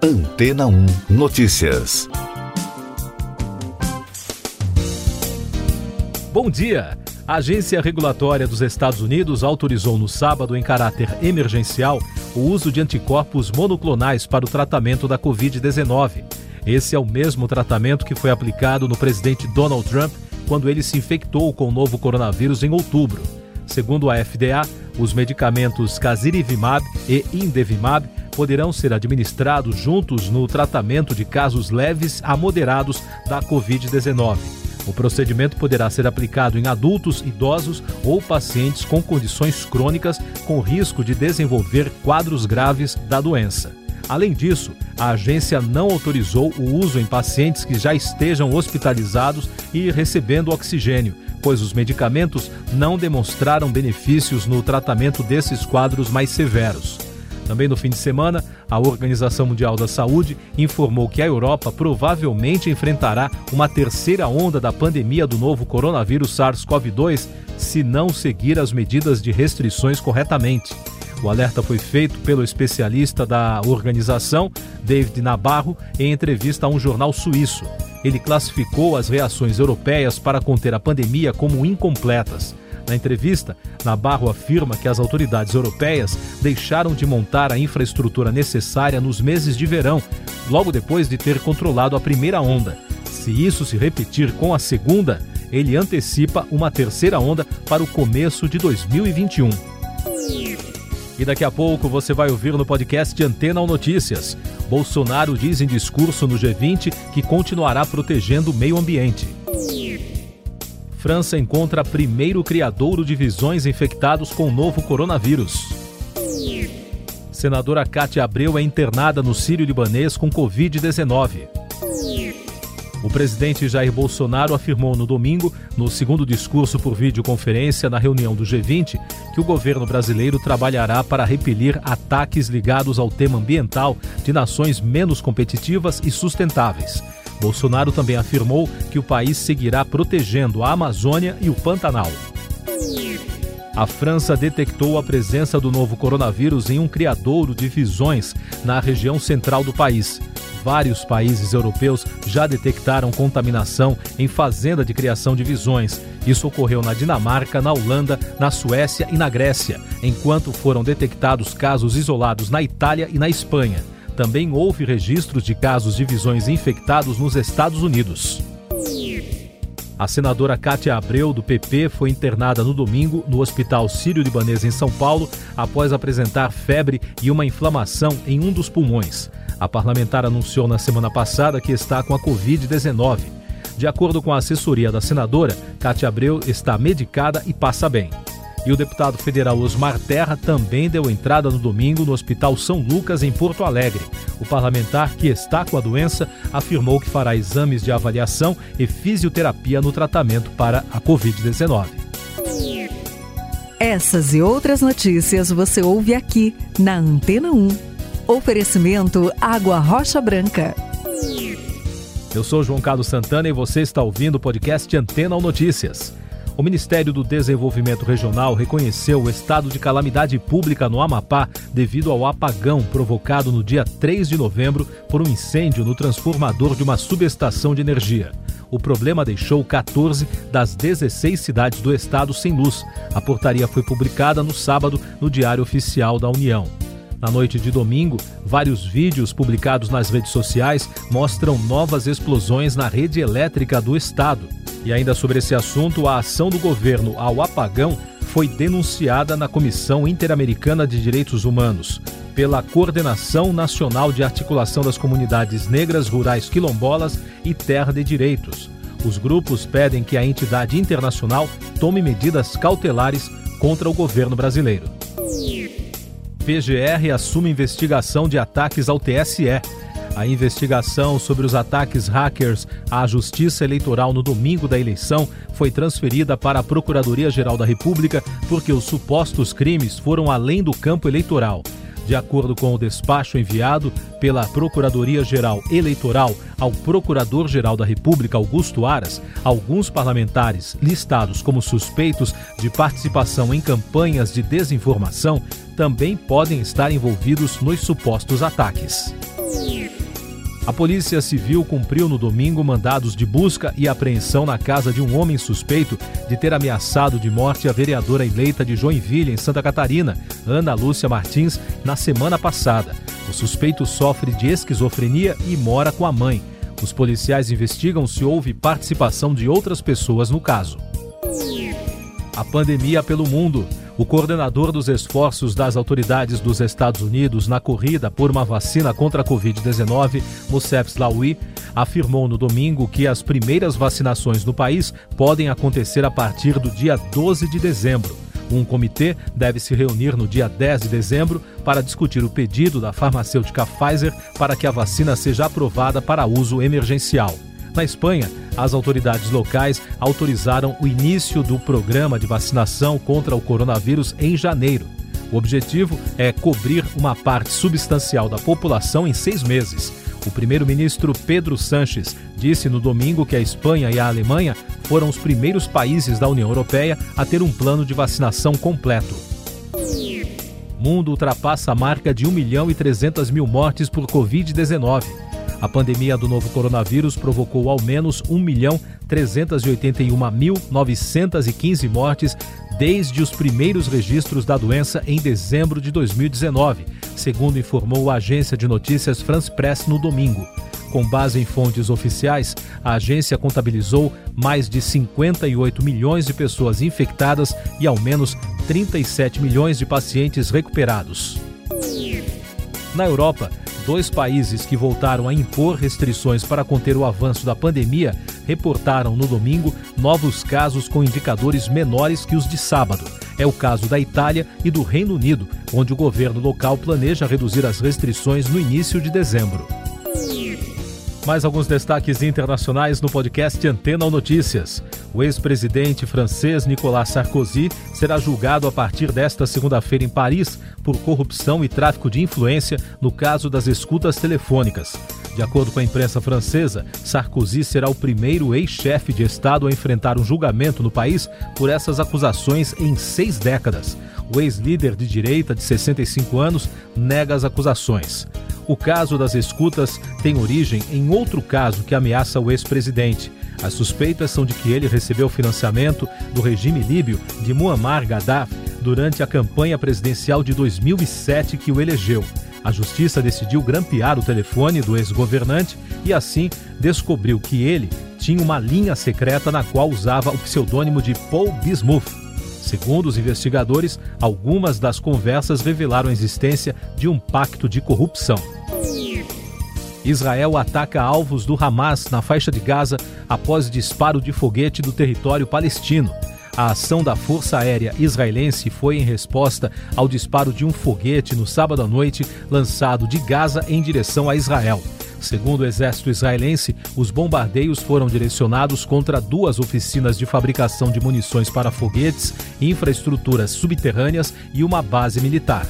Antena 1 Notícias. Bom dia. A Agência Regulatória dos Estados Unidos autorizou no sábado, em caráter emergencial, o uso de anticorpos monoclonais para o tratamento da Covid-19. Esse é o mesmo tratamento que foi aplicado no presidente Donald Trump quando ele se infectou com o novo coronavírus em outubro. Segundo a FDA, os medicamentos Casirivimab e Indevimab poderão ser administrados juntos no tratamento de casos leves a moderados da Covid-19. O procedimento poderá ser aplicado em adultos, idosos ou pacientes com condições crônicas com risco de desenvolver quadros graves da doença. Além disso, a agência não autorizou o uso em pacientes que já estejam hospitalizados e recebendo oxigênio, pois os medicamentos não demonstraram benefícios no tratamento desses quadros mais severos. Também no fim de semana, a Organização Mundial da Saúde informou que a Europa provavelmente enfrentará uma terceira onda da pandemia do novo coronavírus SARS-CoV-2 se não seguir as medidas de restrições corretamente. O alerta foi feito pelo especialista da organização, David Nabarro, em entrevista a um jornal suíço. Ele classificou as reações europeias para conter a pandemia como incompletas. Na entrevista, Nabarro afirma que as autoridades europeias deixaram de montar a infraestrutura necessária nos meses de verão, logo depois de ter controlado a primeira onda. Se isso se repetir com a segunda, ele antecipa uma terceira onda para o começo de 2021. E daqui a pouco você vai ouvir no podcast Antena ou Notícias. Bolsonaro diz em discurso no G20 que continuará protegendo o meio ambiente. França encontra primeiro criadouro de visões infectados com o novo coronavírus. Senadora Cátia Abreu é internada no Sírio-Libanês com Covid-19. O presidente Jair Bolsonaro afirmou no domingo, no segundo discurso por videoconferência na reunião do G20, que o governo brasileiro trabalhará para repelir ataques ligados ao tema ambiental de nações menos competitivas e sustentáveis. Bolsonaro também afirmou que o país seguirá protegendo a Amazônia e o Pantanal. A França detectou a presença do novo coronavírus em um criadouro de visões na região central do país. Vários países europeus já detectaram contaminação em fazenda de criação de visões. Isso ocorreu na Dinamarca, na Holanda, na Suécia e na Grécia, enquanto foram detectados casos isolados na Itália e na Espanha. Também houve registros de casos de visões infectados nos Estados Unidos. A senadora Cátia Abreu, do PP, foi internada no domingo no Hospital Sírio-Libanês em São Paulo após apresentar febre e uma inflamação em um dos pulmões. A parlamentar anunciou na semana passada que está com a Covid-19. De acordo com a assessoria da senadora, Cátia Abreu está medicada e passa bem. E o deputado federal Osmar Terra também deu entrada no domingo no Hospital São Lucas, em Porto Alegre. O parlamentar, que está com a doença, afirmou que fará exames de avaliação e fisioterapia no tratamento para a Covid-19. Essas e outras notícias você ouve aqui na Antena 1. Oferecimento Água Rocha Branca. Eu sou João Carlos Santana e você está ouvindo o podcast Antena ou Notícias. O Ministério do Desenvolvimento Regional reconheceu o estado de calamidade pública no Amapá devido ao apagão provocado no dia 3 de novembro por um incêndio no transformador de uma subestação de energia. O problema deixou 14 das 16 cidades do estado sem luz. A portaria foi publicada no sábado no Diário Oficial da União. Na noite de domingo, vários vídeos publicados nas redes sociais mostram novas explosões na rede elétrica do estado. E ainda sobre esse assunto, a ação do governo ao apagão foi denunciada na Comissão Interamericana de Direitos Humanos pela Coordenação Nacional de Articulação das Comunidades Negras, Rurais Quilombolas e Terra de Direitos. Os grupos pedem que a entidade internacional tome medidas cautelares contra o governo brasileiro. PGR assume investigação de ataques ao TSE. A investigação sobre os ataques hackers à Justiça Eleitoral no domingo da eleição foi transferida para a Procuradoria-Geral da República porque os supostos crimes foram além do campo eleitoral. De acordo com o despacho enviado pela Procuradoria-Geral Eleitoral ao Procurador-Geral da República, Augusto Aras, alguns parlamentares listados como suspeitos de participação em campanhas de desinformação também podem estar envolvidos nos supostos ataques. A Polícia Civil cumpriu no domingo mandados de busca e apreensão na casa de um homem suspeito de ter ameaçado de morte a vereadora eleita de Joinville, em Santa Catarina, Ana Lúcia Martins, na semana passada. O suspeito sofre de esquizofrenia e mora com a mãe. Os policiais investigam se houve participação de outras pessoas no caso. A pandemia pelo mundo. O coordenador dos esforços das autoridades dos Estados Unidos na corrida por uma vacina contra a Covid-19, Moussef Slaoui, afirmou no domingo que as primeiras vacinações no país podem acontecer a partir do dia 12 de dezembro. Um comitê deve se reunir no dia 10 de dezembro para discutir o pedido da farmacêutica Pfizer para que a vacina seja aprovada para uso emergencial. Na Espanha, as autoridades locais autorizaram o início do programa de vacinação contra o coronavírus em janeiro. O objetivo é cobrir uma parte substancial da população em seis meses. O primeiro-ministro Pedro Sanches disse no domingo que a Espanha e a Alemanha foram os primeiros países da União Europeia a ter um plano de vacinação completo. O mundo ultrapassa a marca de 1 milhão e 300 mil mortes por Covid-19. A pandemia do novo coronavírus provocou ao menos 1.381.915 mortes desde os primeiros registros da doença em dezembro de 2019, segundo informou a agência de notícias France Press no domingo. Com base em fontes oficiais, a agência contabilizou mais de 58 milhões de pessoas infectadas e ao menos 37 milhões de pacientes recuperados. Na Europa, dois países que voltaram a impor restrições para conter o avanço da pandemia reportaram no domingo novos casos com indicadores menores que os de sábado. É o caso da Itália e do Reino Unido, onde o governo local planeja reduzir as restrições no início de dezembro. Mais alguns destaques internacionais no podcast Antena Notícias. O ex-presidente francês Nicolas Sarkozy será julgado a partir desta segunda-feira em Paris por corrupção e tráfico de influência no caso das escutas telefônicas. De acordo com a imprensa francesa, Sarkozy será o primeiro ex-chefe de Estado a enfrentar um julgamento no país por essas acusações em seis décadas. O ex-líder de direita, de 65 anos, nega as acusações. O caso das escutas tem origem em outro caso que ameaça o ex-presidente. As suspeitas são de que ele recebeu financiamento do regime líbio de Muammar Gaddafi durante a campanha presidencial de 2007 que o elegeu. A justiça decidiu grampear o telefone do ex-governante e assim descobriu que ele tinha uma linha secreta na qual usava o pseudônimo de Paul Bismuth. Segundo os investigadores, algumas das conversas revelaram a existência de um pacto de corrupção. Israel ataca alvos do Hamas na faixa de Gaza após disparo de foguete do território palestino. A ação da Força Aérea Israelense foi em resposta ao disparo de um foguete no sábado à noite lançado de Gaza em direção a Israel. Segundo o exército israelense, os bombardeios foram direcionados contra duas oficinas de fabricação de munições para foguetes, infraestruturas subterrâneas e uma base militar.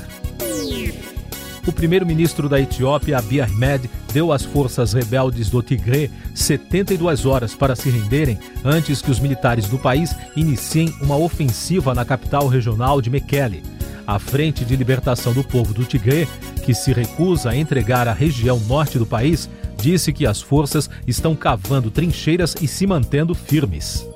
O primeiro-ministro da Etiópia, Abiy Ahmed, deu às forças rebeldes do Tigre 72 horas para se renderem antes que os militares do país iniciem uma ofensiva na capital regional de Mekele. A Frente de Libertação do Povo do Tigre, que se recusa a entregar a região norte do país, disse que as forças estão cavando trincheiras e se mantendo firmes.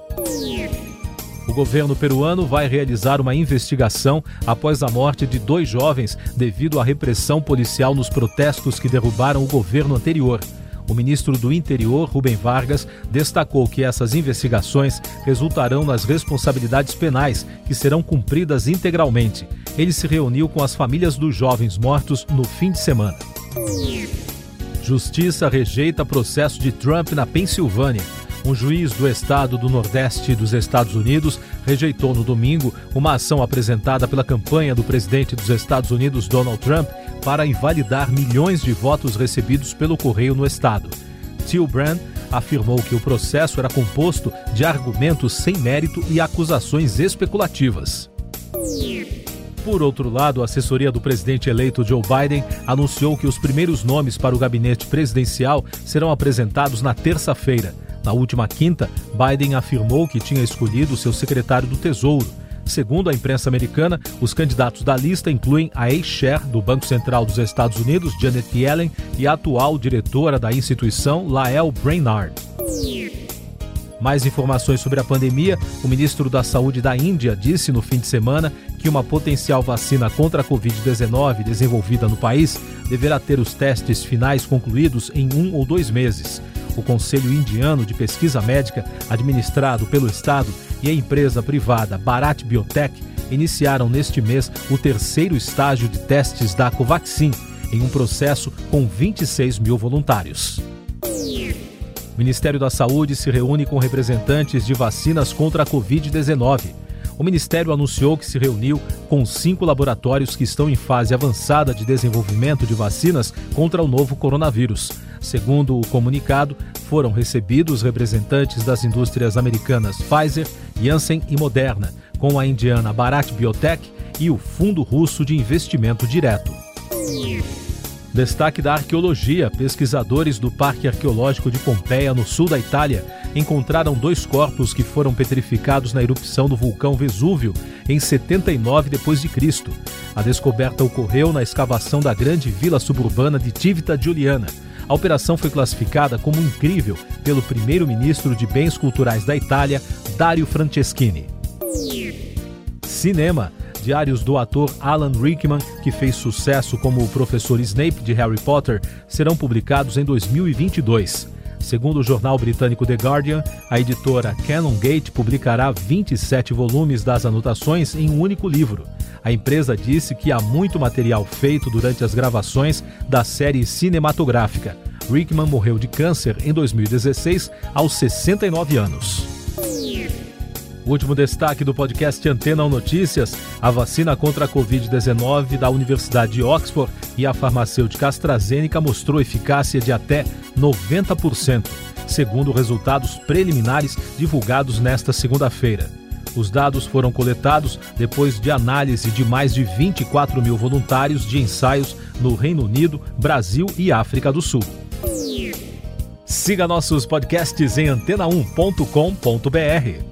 O governo peruano vai realizar uma investigação após a morte de dois jovens devido à repressão policial nos protestos que derrubaram o governo anterior. O ministro do Interior, Rubem Vargas, destacou que essas investigações resultarão nas responsabilidades penais, que serão cumpridas integralmente. Ele se reuniu com as famílias dos jovens mortos no fim de semana. Justiça rejeita processo de Trump na Pensilvânia. Um juiz do estado do Nordeste dos Estados Unidos rejeitou no domingo uma ação apresentada pela campanha do presidente dos Estados Unidos, Donald Trump, para invalidar milhões de votos recebidos pelo correio no estado. Till Brand afirmou que o processo era composto de argumentos sem mérito e acusações especulativas. Por outro lado, a assessoria do presidente eleito Joe Biden anunciou que os primeiros nomes para o gabinete presidencial serão apresentados na terça-feira. Na última quinta, Biden afirmou que tinha escolhido seu secretário do Tesouro. Segundo a imprensa americana, os candidatos da lista incluem a ex-chair do Banco Central dos Estados Unidos, Janet Yellen, e a atual diretora da instituição, Lael Brainard. Mais informações sobre a pandemia, o ministro da Saúde da Índia disse no fim de semana que uma potencial vacina contra a Covid-19 desenvolvida no país deverá ter os testes finais concluídos em um ou dois meses. O Conselho Indiano de Pesquisa Médica, administrado pelo Estado, e a empresa privada Bharat Biotech iniciaram neste mês o terceiro estágio de testes da Covaxin, em um processo com 26 mil voluntários. O Ministério da Saúde se reúne com representantes de vacinas contra a Covid-19. O Ministério anunciou que se reuniu com cinco laboratórios que estão em fase avançada de desenvolvimento de vacinas contra o novo coronavírus. Segundo o comunicado, foram recebidos representantes das indústrias americanas Pfizer, Janssen e Moderna, com a indiana Bharat Biotech e o Fundo Russo de Investimento Direto. Destaque da arqueologia: pesquisadores do Parque Arqueológico de Pompeia, no sul da Itália, encontraram dois corpos que foram petrificados na erupção do vulcão Vesúvio em 79 d.C. A descoberta ocorreu na escavação da grande vila suburbana de Tivita Giuliana. A operação foi classificada como incrível pelo primeiro-ministro de Bens Culturais da Itália, Dario Franceschini. Cinema. Diários do ator Alan Rickman, que fez sucesso como o professor Snape de Harry Potter, serão publicados em 2022. Segundo o jornal britânico The Guardian, a editora Canongate publicará 27 volumes das anotações em um único livro. A empresa disse que há muito material feito durante as gravações da série cinematográfica. Rickman morreu de câncer em 2016, aos 69 anos. O último destaque do podcast Antena Notícias: a vacina contra a Covid-19 da Universidade de Oxford e a farmacêutica AstraZeneca mostrou eficácia de até 90%, segundo resultados preliminares divulgados nesta segunda-feira. Os dados foram coletados depois de análise de mais de 24 mil voluntários de ensaios no Reino Unido, Brasil e África do Sul. Siga nossos podcasts em antena1.com.br.